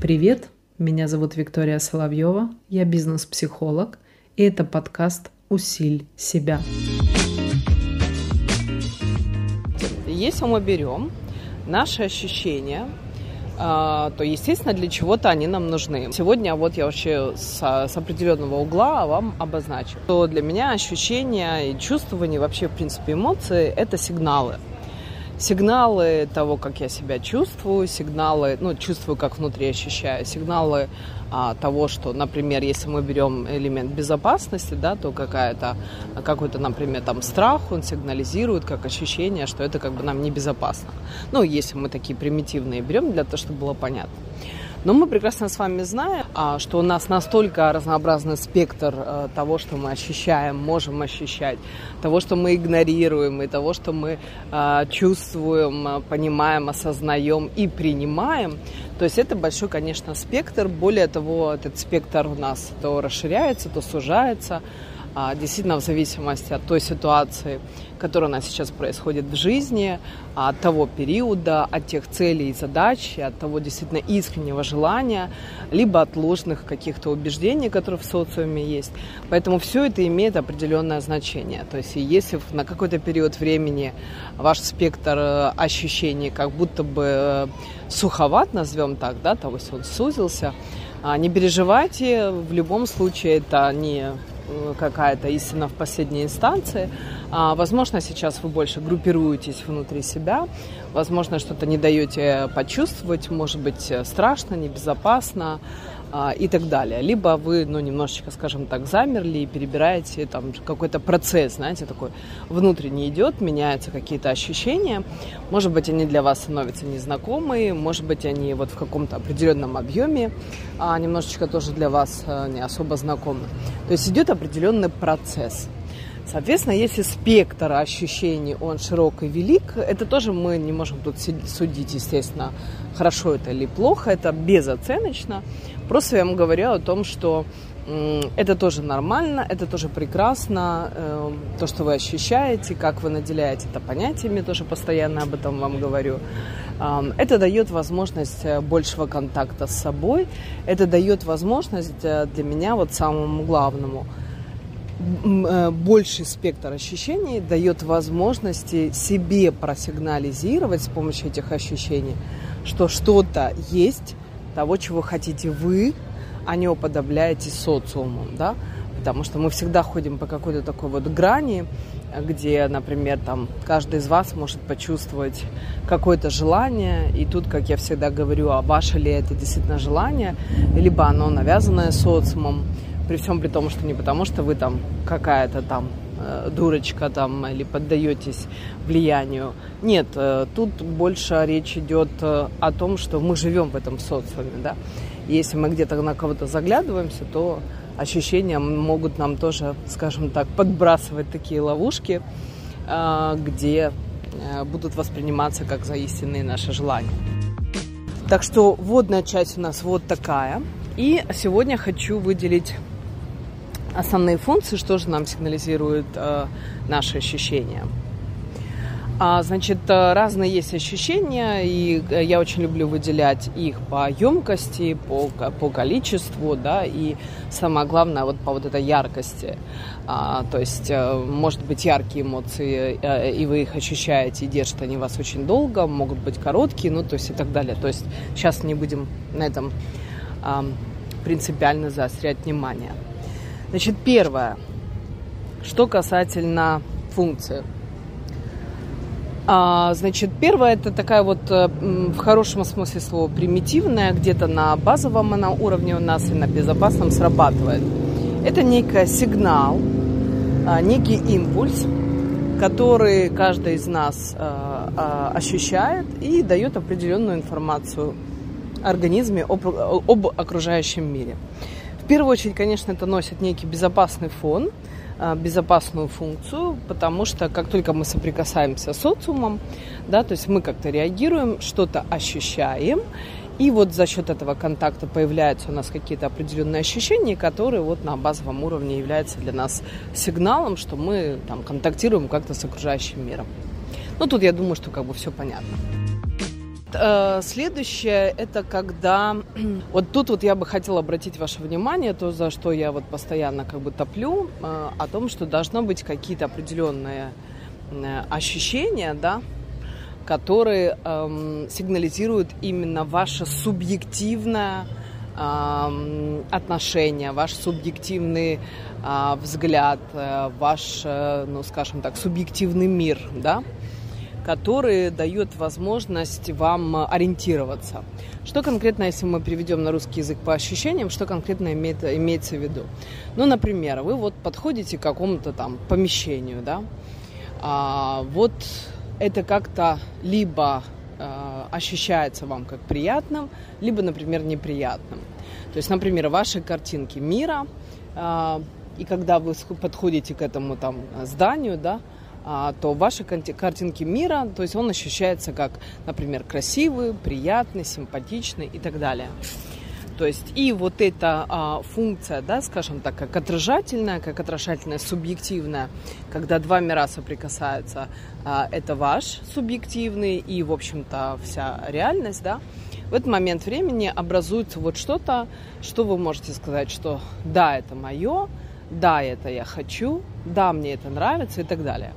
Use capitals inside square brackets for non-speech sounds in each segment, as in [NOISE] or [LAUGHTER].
Привет, меня зовут Виктория Соловьева, я бизнес-психолог, и это подкаст «Усиль себя». Если мы берем наши ощущения, а, то, естественно, для чего-то они нам нужны. Сегодня вот я вообще с, с определенного угла вам обозначу, что для меня ощущения и чувствования, вообще, в принципе, эмоции – это сигналы сигналы того, как я себя чувствую, сигналы, ну, чувствую, как внутри ощущаю, сигналы а, того, что, например, если мы берем элемент безопасности, да, то какая-то, какой-то, например, там страх, он сигнализирует как ощущение, что это как бы нам небезопасно. Ну, если мы такие примитивные берем, для того, чтобы было понятно. Но мы прекрасно с вами знаем, а, что у нас настолько разнообразный спектр э, того, что мы ощущаем, можем ощущать, того, что мы игнорируем, и того, что мы а, чувствуем, понимаем, осознаем и принимаем. То есть это большой, конечно, спектр. Более того, этот спектр у нас то расширяется, то сужается. А, действительно в зависимости от той ситуации, которая у нас сейчас происходит в жизни, от того периода, от тех целей и задач, от того действительно искреннего желания, либо от ложных каких-то убеждений, которые в социуме есть. Поэтому все это имеет определенное значение. То есть если на какой-то период времени ваш спектр э, ощущений как будто бы э, суховат, назовем так, да, то есть он сузился, а, не переживайте, в любом случае это не какая-то истина в последней инстанции. А, возможно, сейчас вы больше группируетесь внутри себя, возможно, что-то не даете почувствовать, может быть, страшно, небезопасно, и так далее. Либо вы, ну, немножечко, скажем так, замерли и перебираете там какой-то процесс, знаете, такой внутренний идет, меняются какие-то ощущения. Может быть, они для вас становятся незнакомые, может быть, они вот в каком-то определенном объеме а, немножечко тоже для вас а, не особо знакомы. То есть идет определенный процесс. Соответственно, если спектр ощущений, он широк и велик, это тоже мы не можем тут судить, естественно, хорошо это или плохо, это безоценочно. Просто я вам говорю о том, что это тоже нормально, это тоже прекрасно, э, то, что вы ощущаете, как вы наделяете это понятиями, тоже постоянно об этом вам говорю. Это дает возможность э, большего контакта с собой, это дает возможность э, для меня вот самому главному больший спектр ощущений дает возможности себе просигнализировать с помощью этих ощущений, что что-то есть, того, чего хотите вы, а не уподобляетесь социуму, да, потому что мы всегда ходим по какой-то такой вот грани, где, например, там каждый из вас может почувствовать какое-то желание, и тут, как я всегда говорю, а ваше ли это действительно желание, либо оно навязанное социумом, при всем при том, что не потому, что вы там какая-то там Э, дурочка там или поддаетесь влиянию. Нет, э, тут больше речь идет э, о том, что мы живем в этом социуме, да. Если мы где-то на кого-то заглядываемся, то ощущения могут нам тоже, скажем так, подбрасывать такие ловушки, где будут восприниматься как за истинные наши желания. Так что водная часть у нас вот такая. И сегодня хочу выделить основные функции, что же нам сигнализирует э, наши ощущения. А, значит, э, разные есть ощущения, и э, я очень люблю выделять их по емкости, по, по количеству, да, и самое главное, вот по вот этой яркости. А, то есть, э, может быть, яркие эмоции, и вы их ощущаете, и держат они вас очень долго, могут быть короткие, ну, то есть и так далее. То есть сейчас не будем на этом а, принципиально заострять внимание. Значит, первое, что касательно функции. А, значит, первое это такая вот э, в хорошем смысле слова примитивная, где-то на базовом она уровне у нас и на безопасном срабатывает. Это некий сигнал, а, некий импульс, который каждый из нас а, ощущает и дает определенную информацию организме об, об окружающем мире первую очередь, конечно, это носит некий безопасный фон, а, безопасную функцию, потому что как только мы соприкасаемся с социумом, да, то есть мы как-то реагируем, что-то ощущаем, и вот за счет этого контакта появляются у нас какие-то определенные ощущения, которые вот на базовом уровне являются для нас сигналом, что мы там контактируем как-то с окружающим миром. Ну, тут я думаю, что как бы все понятно. Э, следующее это когда [CLEARS THROAT] вот тут вот я бы хотела обратить ваше внимание то за что я вот постоянно как бы топлю э, о том что должно быть какие-то определенные э, ощущения да которые эм, сигнализируют именно ваше субъективное эм, отношение, ваш субъективный э, взгляд, ваш, э, ну, скажем так, субъективный мир, да, который дает возможность вам ориентироваться. Что конкретно, если мы переведем на русский язык по ощущениям, что конкретно имеет, имеется в виду? Ну, например, вы вот подходите к какому-то там помещению, да, а, вот это как-то либо э, ощущается вам как приятным, либо, например, неприятным. То есть, например, ваши картинки мира, э, и когда вы подходите к этому там зданию, да, а, то ваши картинки мира, то есть он ощущается как, например, красивый, приятный, симпатичный и так далее. То есть и вот эта а, функция, да, скажем так, как отражательная, как отражательная субъективная, когда два мира соприкасаются, а, это ваш субъективный и, в общем-то, вся реальность, да, в этот момент времени образуется вот что-то, что вы можете сказать, что да, это мое, да, это я хочу, да, мне это нравится и так далее.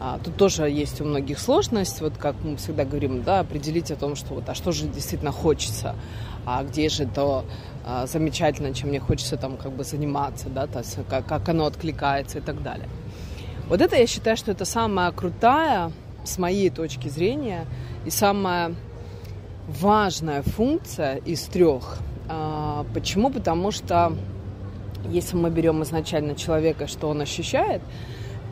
А, тут тоже есть у многих сложность, вот как мы всегда говорим, да, определить о том, что вот, а что же действительно хочется, а где же то а, замечательно, чем мне хочется там как бы заниматься, да, то есть как, как оно откликается и так далее. Вот это я считаю, что это самая крутая, с моей точки зрения, и самая важная функция из трех. А, почему? Потому что если мы берем изначально человека, что он ощущает,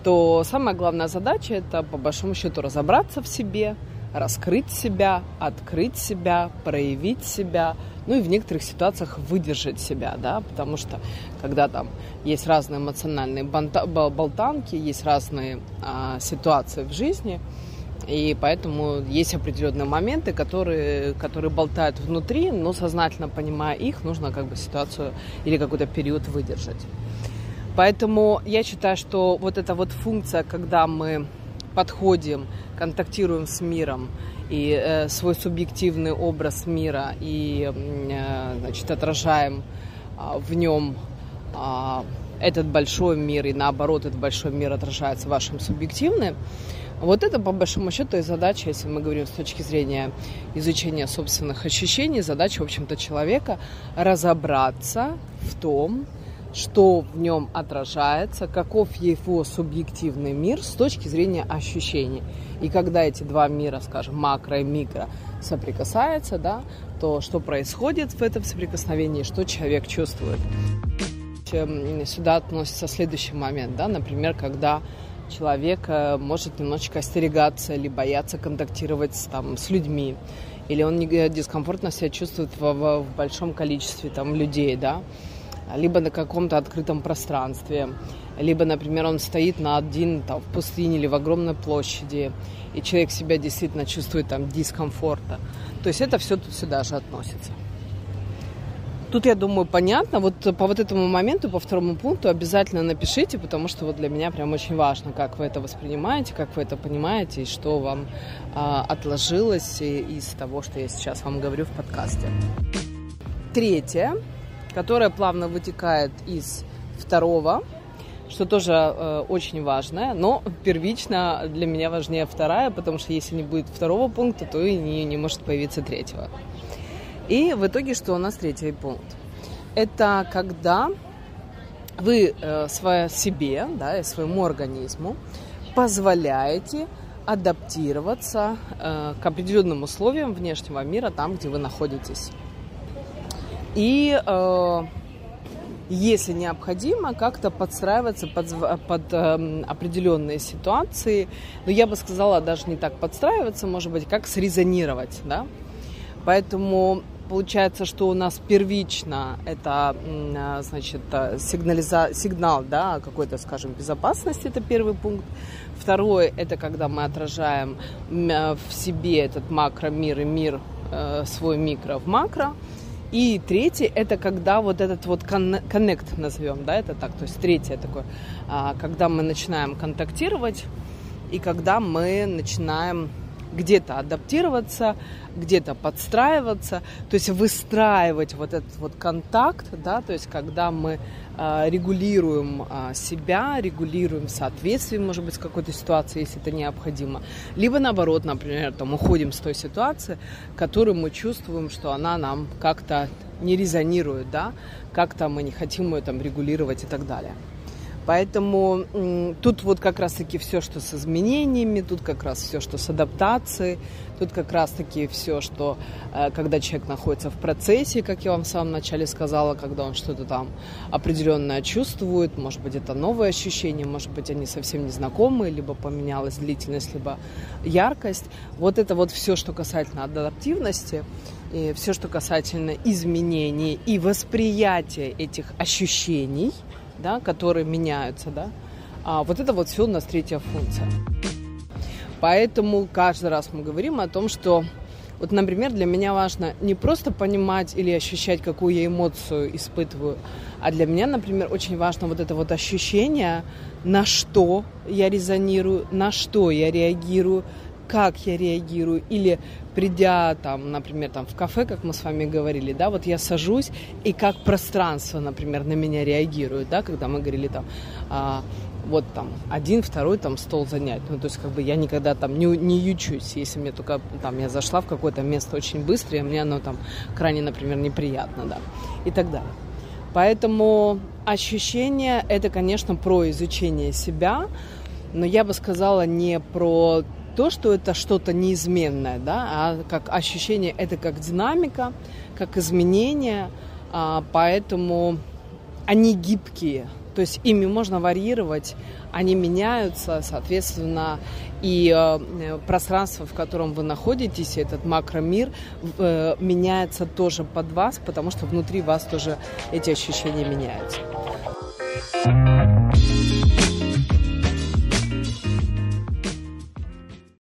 то самая главная задача это по большому счету разобраться в себе, раскрыть себя, открыть себя, проявить себя, ну и в некоторых ситуациях выдержать себя, да, потому что когда там есть разные эмоциональные болтанки, есть разные а, ситуации в жизни, и поэтому есть определенные моменты, которые, которые болтают внутри, но сознательно понимая их, нужно как бы ситуацию или какой-то период выдержать. Поэтому я считаю, что вот эта вот функция, когда мы подходим, контактируем с миром, и э, свой субъективный образ мира и э, значит, отражаем э, в нем э, этот большой мир, и наоборот, этот большой мир отражается вашим субъективным, вот это, по большому счету, и задача, если мы говорим с точки зрения изучения собственных ощущений, задача, в общем-то, человека разобраться в том, что в нем отражается, каков его субъективный мир с точки зрения ощущений. И когда эти два мира, скажем, макро и микро, соприкасаются, да, то что происходит в этом соприкосновении, что человек чувствует. Сюда относится следующий момент, да, например, когда человек э, может немножечко остерегаться или бояться контактировать там, с людьми, или он дискомфортно себя чувствует в, в, в большом количестве там, людей, да, либо на каком-то открытом пространстве, либо, например, он стоит на один там, в пустыне или в огромной площади, и человек себя действительно чувствует там дискомфорта. То есть это все тут сюда же относится. Тут, я думаю, понятно. Вот по вот этому моменту, по второму пункту обязательно напишите, потому что вот для меня прям очень важно, как вы это воспринимаете, как вы это понимаете, и что вам а, отложилось из того, что я сейчас вам говорю в подкасте. Третье которая плавно вытекает из второго, что тоже э, очень важное, но первично для меня важнее вторая, потому что если не будет второго пункта, то и не, не может появиться третьего. И в итоге, что у нас третий пункт? Это когда вы э, своей, себе, да, и своему организму позволяете адаптироваться э, к определенным условиям внешнего мира там, где вы находитесь. И э, если необходимо, как-то подстраиваться под, под э, определенные ситуации. Но я бы сказала, даже не так подстраиваться, может быть, как срезонировать, да. Поэтому получается, что у нас первично это, э, значит, сигнализа... сигнал, да, какой-то, скажем, безопасности, это первый пункт. Второй, это когда мы отражаем э, в себе этот макромир и мир, э, свой микро в макро. И третий это когда вот этот вот коннект назовем, да, это так, то есть третье такое, а, когда мы начинаем контактировать и когда мы начинаем где-то адаптироваться, где-то подстраиваться, то есть выстраивать вот этот вот контакт, да, то есть когда мы э, регулируем э, себя, регулируем соответствие, может быть, с какой-то ситуацией, если это необходимо, либо наоборот, например, там уходим с той ситуации, которую мы чувствуем, что она нам как-то не резонирует, да, как-то мы не хотим ее там регулировать и так далее. Поэтому тут вот как раз-таки все, что с изменениями, тут как раз все, что с адаптацией, тут как раз-таки все, что э, когда человек находится в процессе, как я вам в самом начале сказала, когда он что-то там определенное чувствует, может быть, это новые ощущения, может быть, они совсем незнакомые, либо поменялась длительность, либо яркость. Вот это вот все, что касательно адаптивности, и все, что касательно изменений и восприятия этих ощущений – да, которые меняются, да, а вот это вот все у нас третья функция. Поэтому каждый раз мы говорим о том, что вот, например, для меня важно не просто понимать или ощущать, какую я эмоцию испытываю, а для меня, например, очень важно вот это вот ощущение, на что я резонирую, на что я реагирую, как я реагирую, или придя там, например, там в кафе, как мы с вами говорили, да, вот я сажусь, и как пространство, например, на меня реагирует, да, когда мы говорили там, а, вот там один, второй там стол занять. Ну, то есть, как бы я никогда там не, не ючусь, если мне только там я зашла в какое-то место очень быстро, и мне оно там крайне, например, неприятно, да, и так далее. Поэтому ощущение это, конечно, про изучение себя, но я бы сказала не про то, что это что-то неизменное, да, а как ощущение, это как динамика, как изменение, а, поэтому они гибкие, то есть ими можно варьировать, они меняются, соответственно, и э, пространство, в котором вы находитесь, этот макромир, э, меняется тоже под вас, потому что внутри вас тоже эти ощущения меняются.